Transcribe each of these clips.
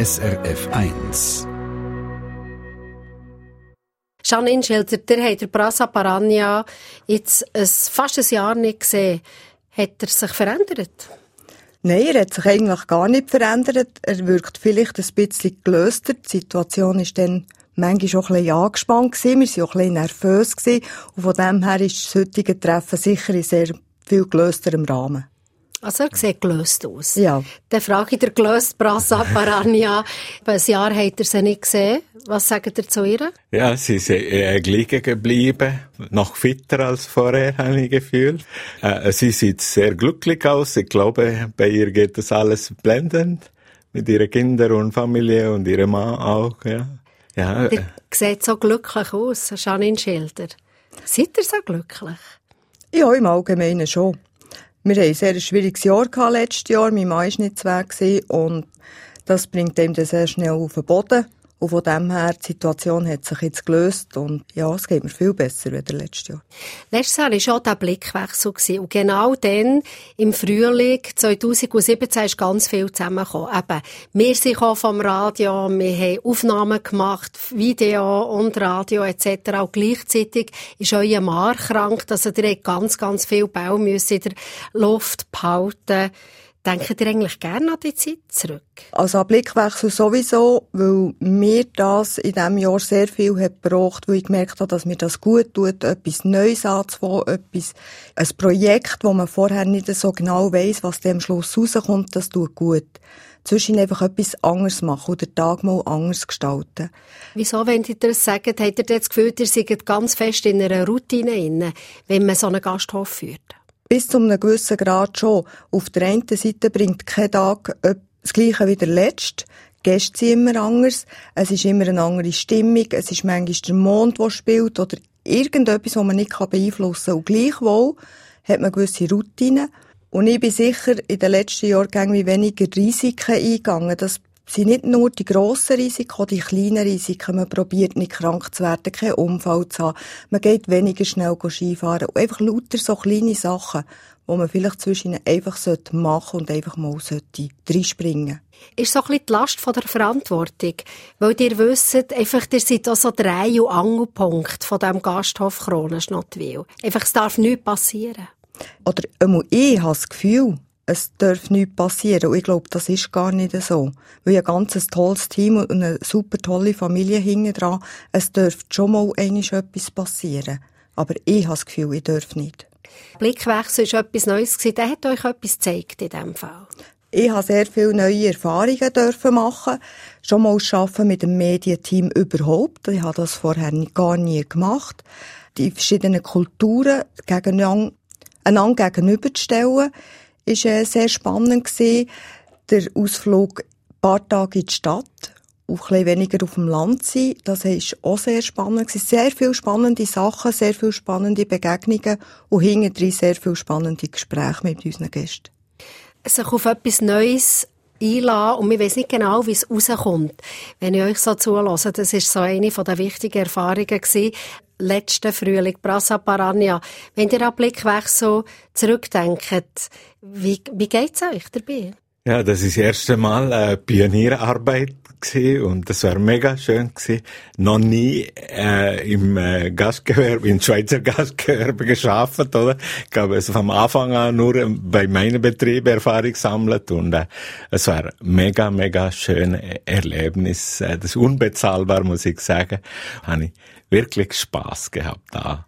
SRF 1. Janine Schilder, der hat der Brasa Parania jetzt ein, fast ein Jahr nicht gesehen. Hat er sich verändert? Nein, er hat sich eigentlich gar nicht verändert. Er wirkt vielleicht ein bisschen gelöster. Die Situation ist dann manchmal schon ein bisschen angespannt gewesen. Wir waren auch ein bisschen nervös gewesen. Und von dem her ist das heutige Treffen sicher in sehr viel gelösterem Rahmen. Also er sieht gelöst aus. Ja. Dann frage ich der gelöst Brasa Parania. ein Jahr hat er sie nicht gesehen. Was sagt er zu ihr? Ja, sie ist äh, liegen geblieben. Noch fitter als vorher, habe ich gefühlt. Äh, sie sieht sehr glücklich aus. Ich glaube, bei ihr geht das alles blendend. Mit ihren Kindern und Familie und ihrem Mann auch, ja. ja äh. sieht so glücklich aus, Janine Schilder. Seid ihr so glücklich? Ja, im Allgemeinen schon. Wir hatten ein sehr schwieriges Jahr letztes Jahr. Mein Mann war nicht Weg und das bringt ihm dann sehr schnell auf den Boden. Und von dem her, die Situation hat sich jetzt gelöst und ja, es geht mir viel besser als letztes Jahr. Letztes Jahr war auch der Blickwechsel. Gewesen. Und genau dann, im Frühling 2017, ist ganz viel zusammengekommen. Eben, wir sind vom Radio, wir haben Aufnahmen gemacht, Video und Radio etc. Und gleichzeitig ist euer Mann krank, also ihr ganz, ganz viel Bau in der Luft behalten Denkt ihr eigentlich gerne an die Zeit zurück? Also an Blickwechsel sowieso, weil mir das in diesem Jahr sehr viel hat gebracht, weil ich gemerkt habe, dass mir das gut tut, etwas Neues anzufangen, etwas, ein Projekt, wo man vorher nicht so genau weiss, was dem Schluss rauskommt, das tut gut. Zwischen einfach etwas anderes machen oder den Tag mal anders gestalten. Wieso, wenn ihr das sagt, habt ihr das Gefühl, ihr seid ganz fest in einer Routine wenn man so einen Gasthof führt? Bis zu einem gewissen Grad schon. Auf der einen Seite bringt kein Tag das Gleiche wie der letzte. Gäste sind immer anders. Es ist immer eine andere Stimmung. Es ist manchmal der Mond, der spielt oder irgendetwas, was man nicht beeinflussen kann. Und gleichwohl hat man gewisse Routinen. Und ich bin sicher, in den letzten Jahren wie weniger Risiken eingegangen. Das sind nicht nur die grossen Risiken, die kleinen Risiken. Man probiert nicht krank zu werden, keinen Unfall zu haben. Man geht weniger schnell Skifahren. Und einfach lauter so kleine Sachen, wo man vielleicht zwischen einfach machen sollte und einfach mal sollte reinspringen ist so ein bisschen die Last von der Verantwortung. Weil ihr wisst, einfach, ihr seid auch so Dreh- und Angelpunkt von diesem Gasthof Kronenschnottwil. Einfach, es darf nichts passieren. Oder einmal ich habe das Gefühl, es darf nichts passieren. Und ich glaube, das ist gar nicht so. Weil ein ganz tolles Team und eine super tolle Familie hinten dran, es dürfte schon mal etwas passieren. Aber ich habe das Gefühl, ich darf nicht. Blickwechsel ist etwas Neues. Der hat euch etwas gezeigt in diesem Fall. Ich habe sehr viele neue Erfahrungen dürfen machen. Schon mal arbeiten mit dem Medienteam überhaupt. Ich habe das vorher gar nie gemacht. Die verschiedenen Kulturen gegeneinander, einander gegenüberzustellen ist äh, sehr spannend gewesen. Der Ausflug ein paar Tage in die Stadt, auch ein weniger auf dem Land sein. Das ist auch sehr spannend gewesen. Sehr viele spannende Sachen, sehr viele spannende Begegnungen und hinterher sehr viele spannende Gespräche mit unseren Gästen. Sich auf etwas Neues einlassen und wir wissen nicht genau, wie es rauskommt. Wenn ich euch so zulasse, das ist so eine der wichtigen Erfahrungen gewesen, letzten Frühling, Brasa Parania. Wenn ihr an Blickwechsel zurückdenkt, wie, wie geht's euch dabei? Ja, das ist das erste Mal äh, Pionierarbeit und das war mega schön gewesen. Noch nie äh, im äh, Gastgewerbe, im Schweizer Gastgewerbe geschafft, oder? Ich habe es vom Anfang an nur bei meinem Betrieb Erfahrung gesammelt und äh, es war mega, mega schönes Erlebnis. Äh, das ist unbezahlbar, muss ich sagen. Habe ich wirklich Spaß gehabt da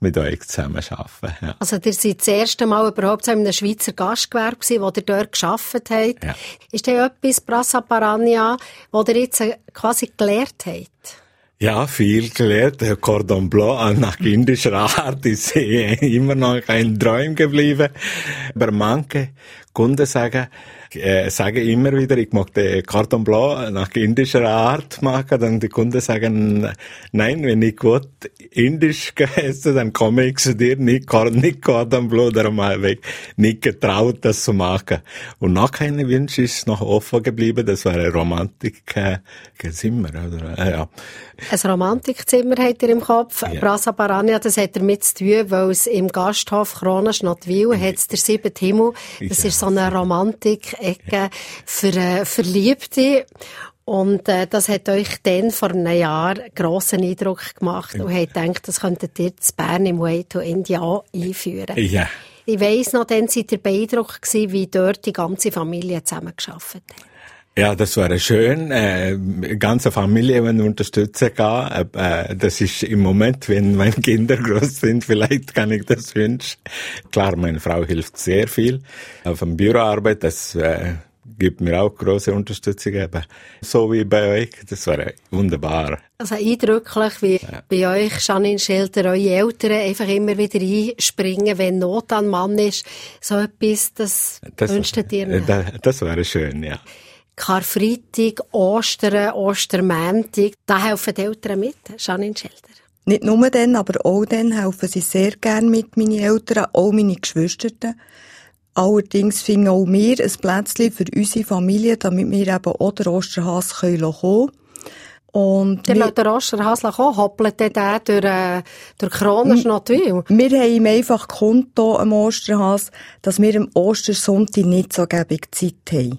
mit euch zusammen arbeiten. Ja. Also, ihr seid das erste Mal überhaupt so in einem Schweizer Gastgewerbe gewesen, wo ihr dort gearbeitet habt. Ja. Ist da etwas, Brassa Parania, wo ihr jetzt quasi gelernt habt? Ja, viel gelernt. Der Cordon Blanc nach indischer Art ist immer noch ein Traum geblieben. Aber manche Kunden sagen, äh, sage immer wieder, ich den Cordon Blanc nach indischer Art machen, dann die Kunden sagen, nein, wenn ich gut indisch esse, dann komme ich zu dir, nicht, nicht Cordon Blanc, darum habe ich nicht getraut, das zu machen. Und noch keine Wunsch ist noch offen geblieben, das war ein Romantikzimmer, oder? Äh, ja. Ein Romantikzimmer hat er im Kopf. Ja. Brasa Barania, das hat er mit zu tun, weil es im Gasthof Krona Schnottwil hat der siebte Himmel. Das ist so eine Romantik Ecke für äh, Verliebte. Und äh, das hat euch dann vor einem Jahr grossen Eindruck gemacht und habt gedacht, das könntet ihr zu Bern im Way to India einführen. Ja. Ich weiss noch, dann seid ihr beeindruckt gewesen, wie dort die ganze Familie zusammengearbeitet hat. Ja, das wäre schön, äh, ganze Familie wenn unterstützen kann. Äh, das ist im Moment, wenn meine Kinder groß sind, vielleicht kann ich das wünschen. Klar, meine Frau hilft sehr viel auf dem Büroarbeit. Das äh, gibt mir auch große Unterstützung. Aber so wie bei euch, das wäre wunderbar. Also eindrücklich, wie ja. bei euch, Janine Schelter, eure Eltern einfach immer wieder einspringen, wenn Not an Mann ist. So etwas, das, das wünschtet ihr nicht. Das, das wäre schön, ja. Karfreitag, Ostern, Ostermäntig, da helfen die Eltern mit, Janine Schelter. Nicht nur dann, aber auch dann helfen sie sehr gern mit, meine Eltern, auch meine Geschwister. Allerdings finden auch wir ein Plätzchen für unsere Familie, damit wir eben auch den Osterhas kommen können. Und der wir, der Osterhas kommen, hoppelt der durch, äh, durch Kronenschnottwil? Wir haben ihm einfach Konto am Osterhas, dass wir am Ostersonntag nicht so gebig Zeit haben.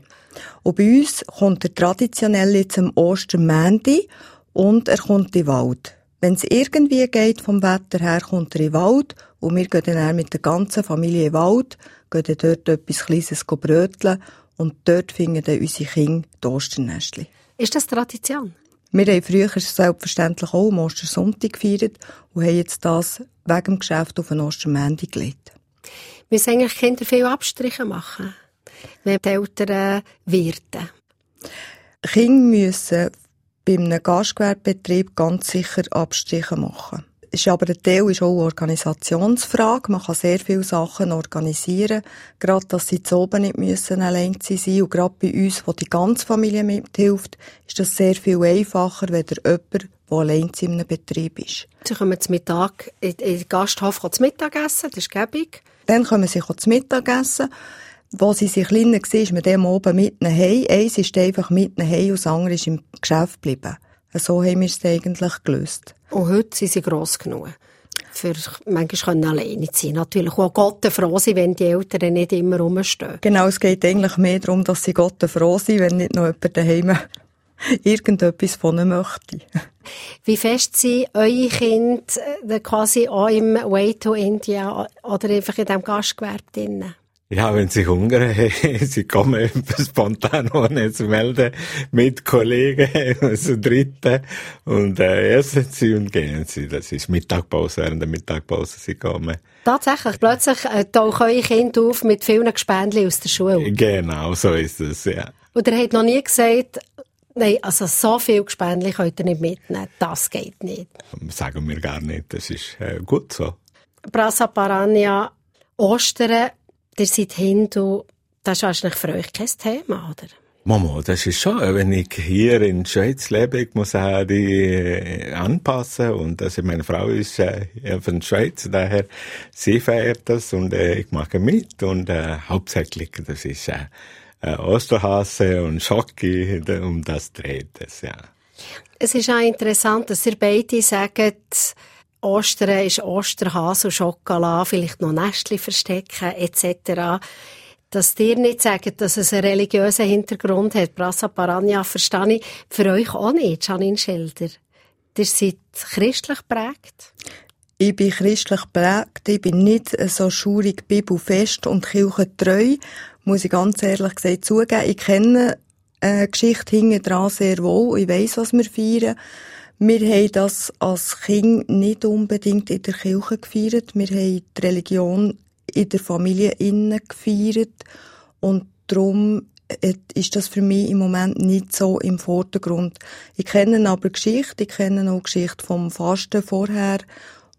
Und bei uns kommt er traditionell jetzt am Ostermänti und er kommt in den Wald. Wenn es irgendwie geht vom Wetter her, kommt er in den Wald und wir gehen dann mit der ganzen Familie in den Wald, gehen dort etwas Kleines bröteln und dort finden dann unsere Kinder die Osternestchen. Ist das Tradition? Wir haben früher selbstverständlich auch am Ostersonntag gefeiert und haben jetzt das wegen dem Geschäft auf den Ostermänti gelegt. Müssen eigentlich Kinder viel Abstriche machen? Wenn die Eltern wirten? Kinder müssen bei einem Gastgewerbebetrieb ganz sicher Abstriche machen. Ist aber ein Teil ist auch eine Organisationsfrage. Man kann sehr viele Sachen organisieren. Gerade, dass sie zu oben nicht müssen allein sein Und gerade bei uns, wo die ganze Familie mithilft, ist das sehr viel einfacher, wenn jemand, der allein in einem Betrieb ist. Sie kommen zum Mittag in den Gasthof zum Mittagessen, das ist gäbig. Dann kommen sie zum Mittagessen. Wo sie sich kleiner war, ist man dem oben mitten heim. Eins ist einfach mitten heim und das andere ist im Geschäft geblieben. So haben wir es eigentlich gelöst. Und heute sind sie gross genug. Für manchmal können alleine sein. Natürlich auch Gott froh sein, wenn die Eltern nicht immer rumstehen. Genau, es geht eigentlich mehr darum, dass sie Gott froh sind, wenn nicht noch jemand daheim irgendetwas von ihnen möchte. Wie fest sind eure Kinder äh, quasi auch im Way to India oder einfach in diesem Gastgewerbe drin? Ja, wenn sie Hunger haben, sie kommen spontan ohne zu melden mit Kollegen, also Dritten, und äh, essen sie und gehen sie. Das ist Mittagpause, während der Mittagpause sie kommen. Tatsächlich, plötzlich äh, tauchen eure Kinder auf mit vielen Gespendli aus der Schule. Genau, so ist es, ja. Und er hat noch nie gesagt, Nein, also so viel Gespendli könnt ihr nicht mitnehmen. Das geht nicht. Sagen wir gar nicht. Das ist äh, gut so. Brasa Parania, Ostern Ihr seid Hindu, das ist wahrscheinlich für euch kein Thema, oder? Mama, das ist schon, wenn ich hier in der Schweiz lebe, ich muss auch die äh, anpassen und also meine Frau ist äh, von der Schweiz, daher sie feiert das und äh, ich mache mit und äh, hauptsächlich das ist äh, äh, Osterhase und Schocki, um das dreht es, ja. Es ist auch interessant, dass ihr beide sagen, Ostern ist Osterhase und Schokolade, vielleicht noch Nestchen verstecken etc. Dass dir nicht sagen, dass es einen religiösen Hintergrund hat, Brasa Parania, verstehe ich für euch auch nicht, Janine Schilder. Ihr seid christlich prägt? Ich bin christlich prägt. Ich bin nicht so schurig bibelfest und kirchentreu, muss ich ganz ehrlich gesagt zugeben. Ich kenne eine Geschichte hinten dran sehr wohl. Ich weiss, was wir feiern. Wir haben das als Kind nicht unbedingt in der Kirche gefeiert. Wir haben die Religion in der Familie innen gefeiert. Und darum äh, ist das für mich im Moment nicht so im Vordergrund. Ich kenne aber Geschichte, ich kenne auch Geschichte vom Fasten vorher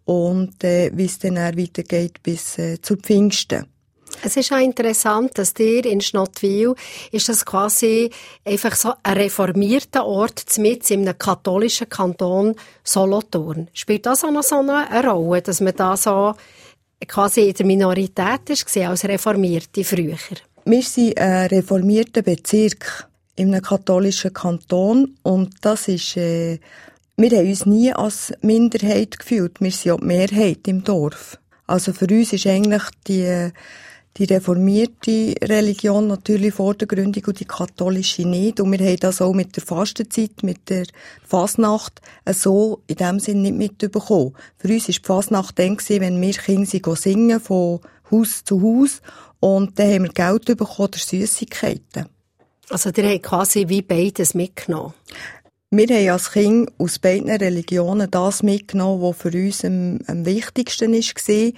und äh, wie es dann weitergeht bis äh, zu Pfingsten. Es ist auch interessant, dass dir in Schnottwil ist das quasi einfach so ein reformierter Ort mit in einem katholischen Kanton Solothurn. Spielt das auch noch so eine Rolle, dass man da so quasi in der Minorität ist, als Reformierte früher? Wir sind ein reformierter Bezirk in einem katholischen Kanton und das ist, äh, wir haben uns nie als Minderheit gefühlt. Wir sind auch die Mehrheit im Dorf. Also für uns ist eigentlich die die reformierte Religion natürlich vordergründig und die katholische nicht. Und wir haben das auch mit der Fastenzeit, mit der Fasnacht so in dem Sinn nicht mitbekommen. Für uns war die Fasnacht dann, gewesen, wenn wir Kinder singen von Haus zu Haus und dann haben wir Geld bekommen oder Süßigkeiten. Also ihr habt quasi wie beides mitgenommen? Wir haben als Kind aus beiden Religionen das mitgenommen, was für uns am, am wichtigsten war.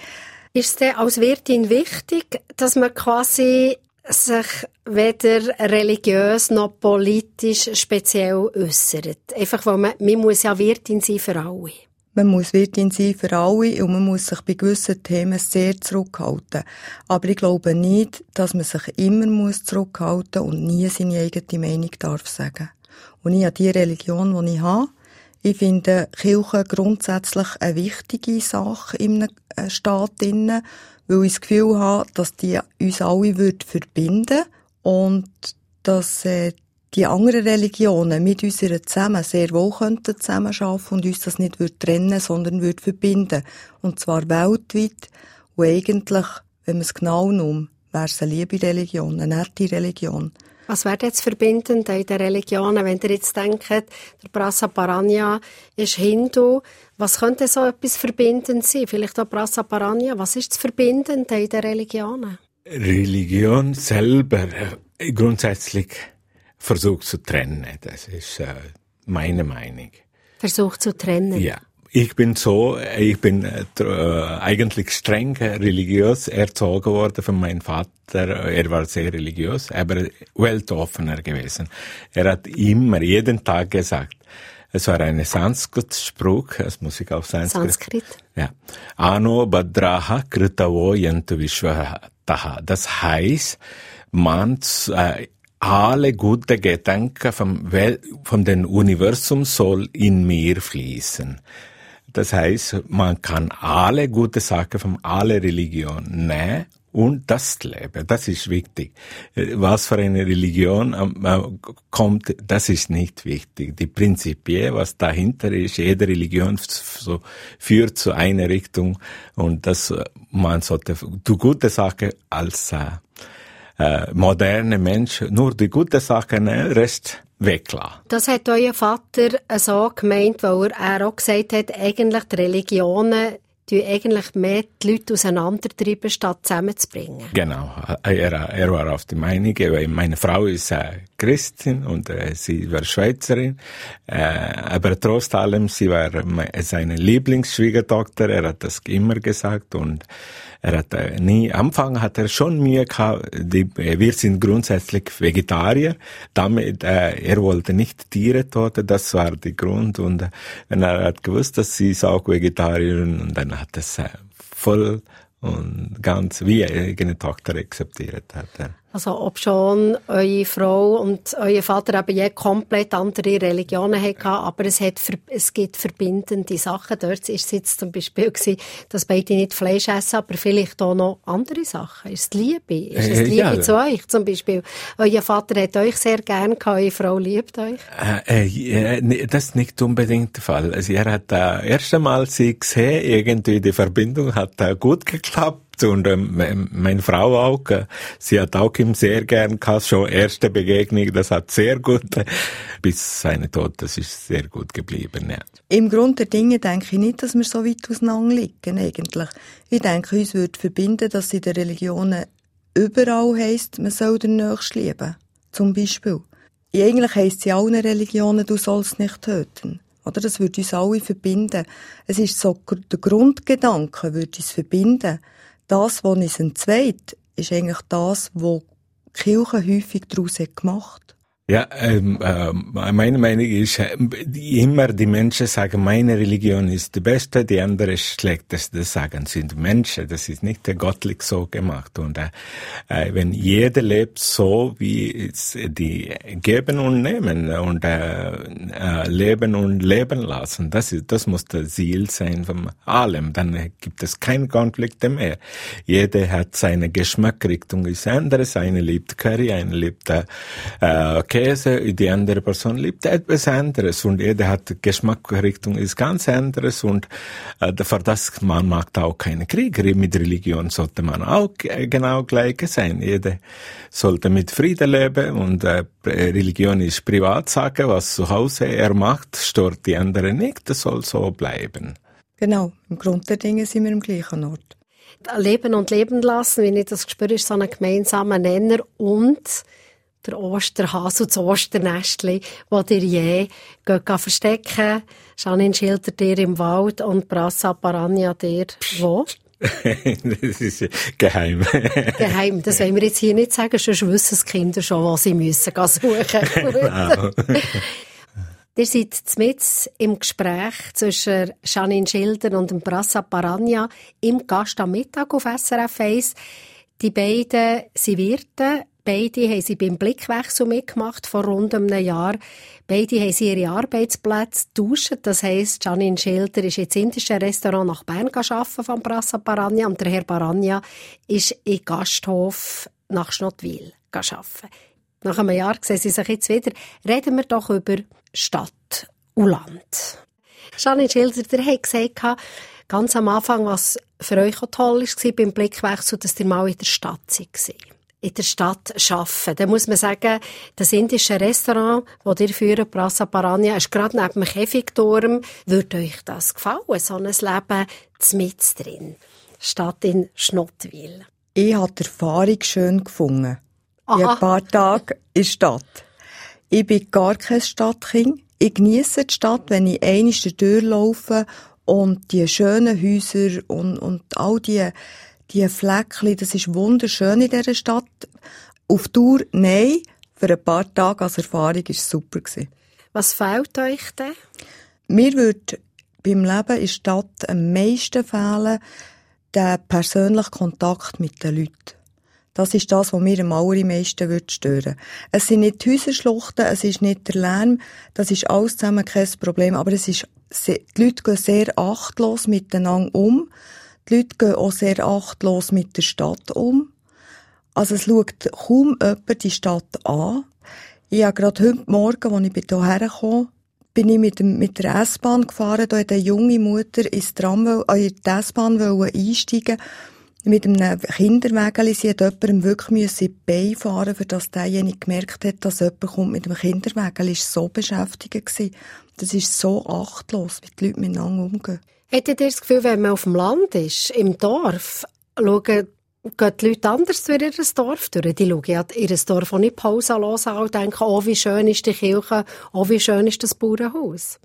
Ist es als Wirtin wichtig, dass man quasi sich weder religiös noch politisch speziell äußert? Einfach, weil man, man muss ja Wirtin sein für alle. Man muss Wirtin sein für alle und man muss sich bei gewissen Themen sehr zurückhalten. Aber ich glaube nicht, dass man sich immer muss zurückhalten und nie seine eigene Meinung darf sagen. Und ich habe die Religion, die ich habe, ich finde Kirche grundsätzlich eine wichtige Sache im äh, Staat weil ich das Gefühl habe, dass die uns alle wird verbinden und dass äh, die anderen Religionen mit uns zusammen sehr wohl könnten zusammenarbeiten und uns das nicht trennen, sondern würde verbinden. Und zwar weltweit. Und eigentlich, wenn man es genau nimmt, wäre es eine liebe Religion, eine nette Religion. Was wäre jetzt verbindend in den Religionen, wenn ihr jetzt denkt, der Prasa Paranya ist Hindu, was könnte so etwas verbindend sein? Vielleicht auch Prasa Paranya, was ist das Verbindend in den Religionen? Religion selber äh, grundsätzlich versucht zu trennen, das ist äh, meine Meinung. Versucht zu trennen? Ja. Ich bin so, ich bin äh, eigentlich streng religiös erzogen worden von meinem Vater. Er war sehr religiös, aber weltoffener gewesen. Er hat immer, jeden Tag gesagt, es war ein Sanskrit-Spruch, das muss ich auf Sanskrit. Sanskrit. Ja. Ano Badraha Kritavo Yantu. Das heißt, man, äh, alle gute Gedanken vom, Wel von dem Universum soll in mir fließen. Das heißt, man kann alle gute Sachen von alle Religionen nehmen und das leben. Das ist wichtig. Was für eine Religion ähm, kommt, das ist nicht wichtig. Die Prinzipie, was dahinter ist, jede Religion so führt zu einer Richtung und das, man sollte die gute Sache als äh, äh, moderne Mensch nur die gute Sachen, Rest weglassen. Das hat euer Vater so gemeint, weil er auch gesagt hat, eigentlich die Religionen die eigentlich mehr die Leute auseinandertreiben, statt zusammenzubringen. Genau. Er, er war auf die Meinung, meine Frau ist äh, Christin und äh, sie war Schweizerin, äh, aber trotz allem, sie war seine Lieblingsschwiegertochter, er hat das immer gesagt und er hat nie, am Anfang hat er schon mir gehabt, die, äh, wir sind grundsätzlich Vegetarier, damit, äh, er wollte nicht Tiere toten, das war der Grund und äh, er hat gewusst, dass sie ist auch Vegetarierin und dann hat es äh, voll und ganz wie eigene Tochter akzeptiert hat. Ja. Also ob schon eure Frau und euer Vater eben je komplett andere Religionen hatten, aber es, hat, es gibt verbindende Sachen. Dort ist es jetzt zum Beispiel gewesen, dass beide nicht Fleisch essen, aber vielleicht auch noch andere Sachen. Ist es Liebe? Ist es die Liebe ja. zu euch zum Beispiel? Euer Vater hat euch sehr gern gehabt, eure Frau liebt euch? Äh, äh, das ist nicht unbedingt der Fall. Also er hat äh, erst einmal sie gesehen, irgendwie die Verbindung hat äh, gut geklappt und ähm, meine Frau auch, sie hat auch ihm sehr gern gehabt, schon erste Begegnung, das hat sehr gut, bis seine Tod, das ist sehr gut geblieben, ja. Im Grund der Dinge denke ich nicht, dass wir so weit auseinander liegen, eigentlich. Ich denke, uns würde verbinden, dass in den Religionen überall heisst, man soll den Nächsten lieben. Zum Beispiel. Eigentlich heisst es in allen Religionen, du sollst nicht töten. Oder? Das würde uns alle verbinden. Es ist so, der Grundgedanke würde uns verbinden das, was uns entzweit, ist eigentlich das, was die Kirche häufig daraus gemacht. Ja, ähm, äh, meine Meinung ist, äh, immer die Menschen sagen, meine Religion ist die beste, die andere ist schlechteste. Das sagen sind Menschen, das ist nicht der gottlich so gemacht. Und äh, äh, wenn jeder lebt so, wie es die geben und nehmen und äh, äh, leben und leben lassen, das ist, das muss das Ziel sein von allem. Dann gibt es keine Konflikte mehr. Jeder hat seine Geschmackrichtung ist anders. Eine liebt Curry, eine liebt äh, Käse, die andere Person liebt etwas anderes und jeder hat Geschmacksrichtung ist ganz anderes und äh, für das man mag auch keine Kriege. Mit Religion sollte man auch genau gleich sein. Jeder sollte mit Frieden leben und äh, Religion ist Privatsache, was zu Hause er macht, stört die andere nicht, das soll so bleiben. Genau, im Grund der Dinge sind wir im gleichen Ort. Leben und leben lassen, wie ich das spüre, ist so ein gemeinsamer Nenner und der Osterhase und das Osternestli, wo dir je geht verstecken. Janine schildert dir im Wald und Brassa Parania dir wo? das ist geheim. geheim. Das wollen wir jetzt hier nicht sagen, sonst wissen die Kinder schon, was sie müssen suchen. genau. Ihr seid mit im Gespräch zwischen Janine Schilder und dem Brassa Parania im Gast am Mittag auf SRF 1. Die beiden sind Wirte. Beide haben sie beim Blickwechsel mitgemacht vor rund einem Jahr. Beide haben sie ihre Arbeitsplätze getauscht. Das heisst, Janine Schilder ist ins indische Restaurant nach Bern arbeiten von Brassa Parania und der Herr Parania ist im Gasthof nach Schnottwil arbeiten. Nach einem Jahr sehen sie sich jetzt wieder. Reden wir doch über Stadt und Land. Janine Schilder, der hat gesagt, ganz am Anfang, was für euch auch toll war beim Blickwechsel, dass ihr mal in der Stadt seid in der Stadt arbeiten. Da muss man sagen, das indische Restaurant, das ihr führt, Prasa Parania, ist gerade neben dem Käfigturm. Würde euch das gefallen, so ein Leben mit drin? Stadt in Schnottwil. Ich habe die Erfahrung schön gefunden. Aha. ein paar Tage in der Stadt. Ich bin gar kein Stadtkind. Ich genieße die Stadt, wenn ich einmal durchlaufe und die schönen Häuser und, und all die, die Fleckchen, das ist wunderschön in dieser Stadt. Auf Tour, nein. Für ein paar Tage als Erfahrung war es super. Was fehlt euch denn? Mir würde beim Leben in der Stadt am meisten fehlen, der persönliche Kontakt mit den Leuten. Das ist das, was mir am allermeisten stören würde Es sind nicht die Häuserschluchten, es ist nicht der Lärm, das ist alles zusammen kein Problem, aber es ist, die Leute gehen sehr achtlos miteinander um. Die Leute gehen auch sehr achtlos mit der Stadt um. Also es schaut kaum jemand die Stadt an. Ich habe gerade heute Morgen, als ich hierher kam, bin ich mit, dem, mit der S-Bahn gefahren, da hat eine junge Mutter ins Tram, äh, in die S-Bahn einsteigen mit einem Kinderwägeli. Sie hat jemandem wirklich in die fahren für dass derjenige gemerkt hat, dass jemand kommt mit dem Kinderwägeli. ist so beschäftigt gewesen. Das ist so achtlos, wie die Leute miteinander umgehen. Hättet ihr das Gefühl, wenn man auf dem Land ist, im Dorf, schauen gehen die Leute anders durch ihr Dorf durch. Die schauen ihr Dorf auch nicht pausenlos an und denken, oh, wie schön ist die Kirche, oh, wie schön ist das Bauernhaus.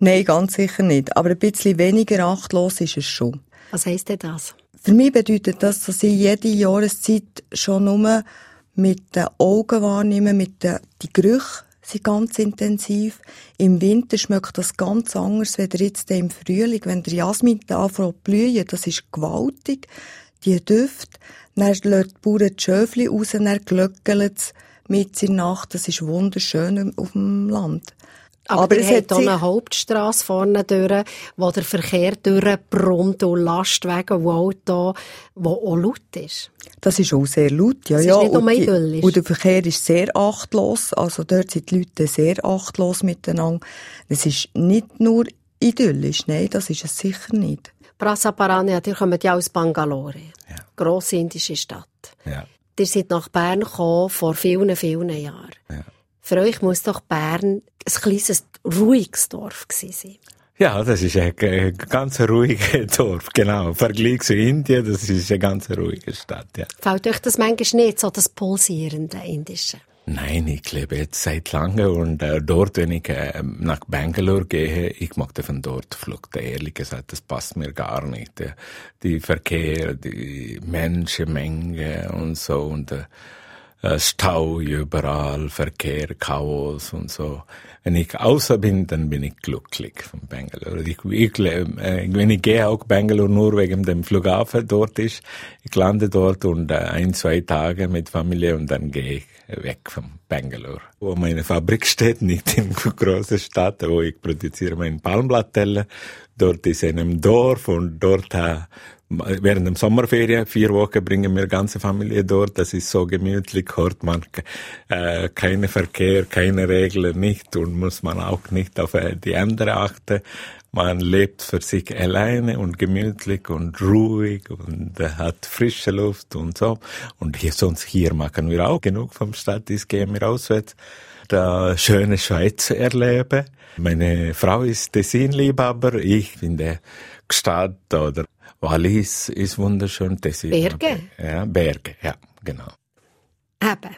Nein, ganz sicher nicht. Aber ein bisschen weniger achtlos ist es schon. Was heisst denn das? Für mich bedeutet das, dass ich jede Jahreszeit schon nur mit den Augen wahrnehme, mit den die Gerüche sind ganz intensiv. Im Winter schmeckt das ganz anders, als jetzt im Frühling. Wenn der Jasmin anfängt blühen, das ist gewaltig. Die Düfte. Dann lässt die Bauern die Schöfli raus, dann glöckelt es mit in Nacht. Das ist wunderschön auf dem Land. Aber, Aber es hat hier eine Hauptstrasse vorne durch, wo der Verkehr durchbrummt und Lastwagen und Auto, wo auch laut ist. Das ist auch sehr laut, ja, das ja. Ist nicht und, die, und der Verkehr ist sehr achtlos, also dort sind die Leute sehr achtlos miteinander. Es ist nicht nur idyllisch, nein, das ist es sicher nicht. Prasaparania, ihr kommt ja aus Bangalore, ja. grosse indische Stadt. Ja. Ihr seid nach Bern gekommen vor vielen, vielen Jahren. Ja. Für euch muss doch Bern ein kleines, ruhiges Dorf gewesen sein. Ja, das ist ein, ganz ruhiges Dorf, genau. Im Vergleich zu Indien, das ist eine ganz ruhige Stadt, ja. Fällt euch das manchmal nicht, so das pulsierende Indische? Nein, ich lebe jetzt seit langem und äh, dort, wenn ich äh, nach Bangalore gehe, ich mag von dort. Ehrlich gesagt, das passt mir gar nicht. Die Verkehr, die Menschenmenge und so und äh, äh, Stau überall, Verkehr, Chaos und so. Wenn ich außer bin, dann bin ich glücklich von Bangalore. Ich, ich, äh, wenn ich gehe auch Bangalore nur wegen dem Flughafen dort ist, ich lande dort und äh, ein, zwei Tage mit Familie und dann gehe ich weg von Bangalore. Wo meine Fabrik steht, nicht in großen Stadt, wo ich produziere mein Palmblattteller. Dort ist in einem Dorf und dort während der Sommerferien, vier Wochen bringen wir ganze Familie dort. Das ist so gemütlich, hört man äh, keine Verkehr, keine Regeln nicht und muss man auch nicht auf äh, die andere achten. Man lebt für sich alleine und gemütlich und ruhig und hat frische Luft und so. Und hier, sonst hier machen wir auch genug vom Stadt, ist gehen wir auswärts da schöne Schweiz erleben. Meine Frau ist Tessin-Liebhaber, ich finde Gstaad oder Wallis ist wunderschön. Tessin. Berge? Ja, Berge, ja, genau. Eben,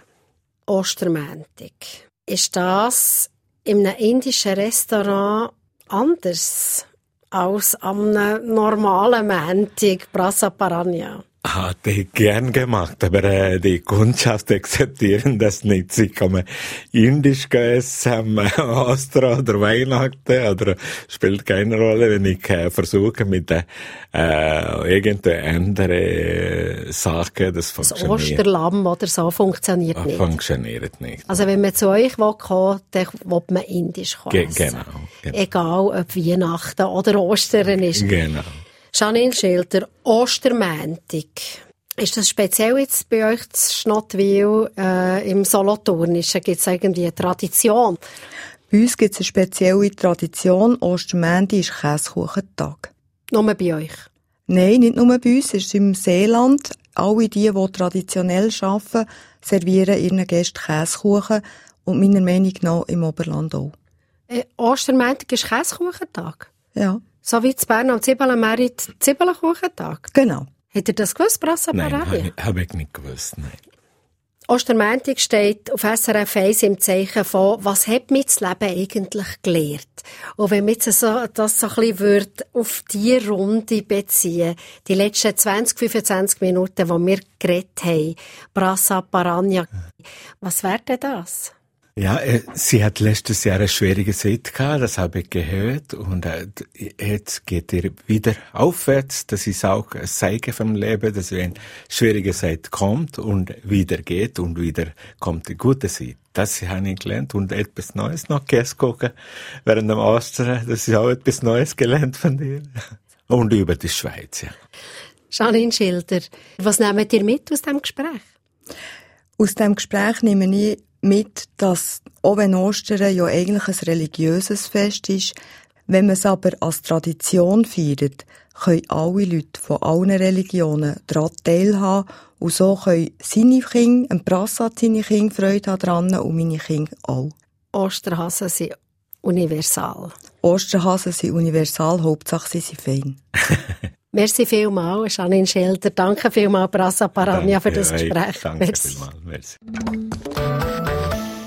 Ostermäntig. Ist das in einem indischen Restaurant anders als am normalen Mäntig, Brasa Paranya? Hatte ich gern gemacht, aber äh, die Kundschaft akzeptieren das nicht. Sie kommen indisch essen am Ostern oder Weihnachten oder spielt keine Rolle, wenn ich äh, versuche mit äh, irgendeine andere Sache, das funktioniert. Das Osterlamm oder so funktioniert nicht. Funktioniert nicht. Also wenn man zu euch will kommen, dann will man indisch kommen. Ge genau, genau. Egal, ob Weihnachten oder Ostern ist. Genau. Janine Schilder, Ostermäntig. Ist das speziell jetzt bei euch zu Schnottwil äh, im Solothurnischen? Gibt es irgendwie eine Tradition? Bei uns gibt es eine spezielle Tradition. Ostermänti ist Käsekuchentag. Nur bei euch? Nein, nicht nur bei uns. Es ist im Seeland. Alle die, die traditionell arbeiten, servieren ihren Gästen Käsekuchen. Und meiner Meinung nach im Oberland auch. Äh, Ostermäntig ist Käsekuchentag? Ja. So wie zu Bern am Zibbelenmerit Zibbelenkuchentag? Genau. Habt ihr das gewusst, Brassa Nein, habe ich, hab ich nicht gewusst, nein. Ostermäntig steht auf SRF 1 im Zeichen von, was hat mich das Leben eigentlich gelehrt? Und wenn wir jetzt so, das so ein bisschen würde auf die Runde beziehen, die letzten 20, 25 Minuten, die wir geredet haben, Brassa Parania, was wäre denn das? Ja, äh, sie hat letztes Jahr eine schwierige Zeit gehabt, das habe ich gehört. Und äh, jetzt geht ihr wieder aufwärts. Das ist auch ein Zeichen vom Leben, dass wenn schwierige Zeit kommt und wieder geht und wieder kommt die gute Zeit. Das habe ich gelernt und etwas Neues noch gucken während dem Ostern. Das ist auch etwas Neues gelernt von dir. Und über die Schweiz, ja. Janine Schilder, was nehmt ihr mit aus dem Gespräch? Aus dem Gespräch nehme ich mit, dass auch wenn Ostern ja eigentlich ein religiöses Fest ist, wenn man es aber als Tradition feiert, können alle Leute von allen Religionen daran teilhaben und so können seine Kinder, ein Prassat seine Kinder Freude haben daran und meine Kinder auch. Osterhasen sind universal. Osterhasen sind universal, Hauptsache sie sind fein. Merci vielmals, Janine Schilder. Danke vielmals, Brassa Parania, für das Gespräch. Danke Merci. vielmals. Merci.